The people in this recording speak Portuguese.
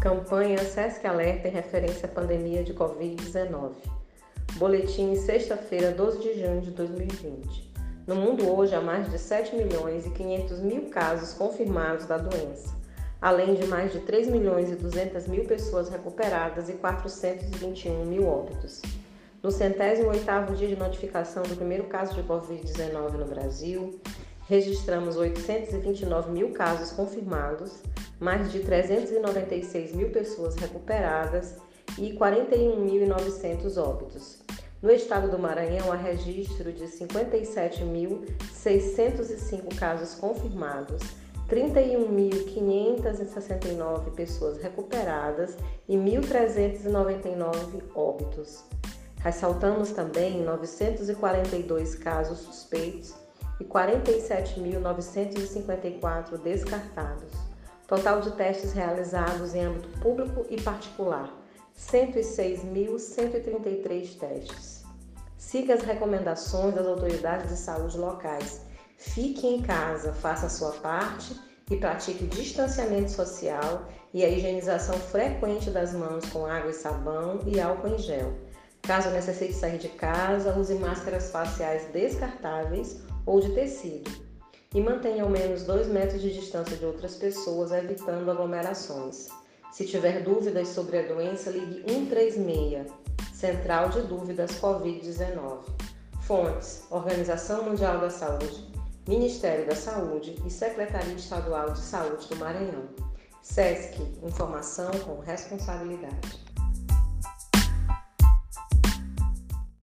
Campanha SESC Alerta em referência à pandemia de Covid-19. Boletim sexta-feira, 12 de junho de 2020. No mundo hoje há mais de 7 milhões e 500 mil casos confirmados da doença, além de mais de 3 milhões e 200 mil pessoas recuperadas e 421 mil óbitos. No centésimo oitavo dia de notificação do primeiro caso de Covid-19 no Brasil, registramos 829 mil casos confirmados, mais de 396 mil pessoas recuperadas e 41.900 óbitos. No estado do Maranhão, há registro de 57.605 casos confirmados, 31.569 pessoas recuperadas e 1.399 óbitos. Ressaltamos também 942 casos suspeitos e 47.954 descartados. Total de testes realizados em âmbito público e particular: 106.133 testes. Siga as recomendações das autoridades de saúde locais. Fique em casa, faça a sua parte e pratique distanciamento social e a higienização frequente das mãos com água e sabão e álcool em gel. Caso necessite sair de casa, use máscaras faciais descartáveis ou de tecido e mantenha ao menos 2 metros de distância de outras pessoas, evitando aglomerações. Se tiver dúvidas sobre a doença, ligue 136, Central de Dúvidas Covid-19. Fontes: Organização Mundial da Saúde, Ministério da Saúde e Secretaria Estadual de Saúde do Maranhão. SESC Informação com responsabilidade.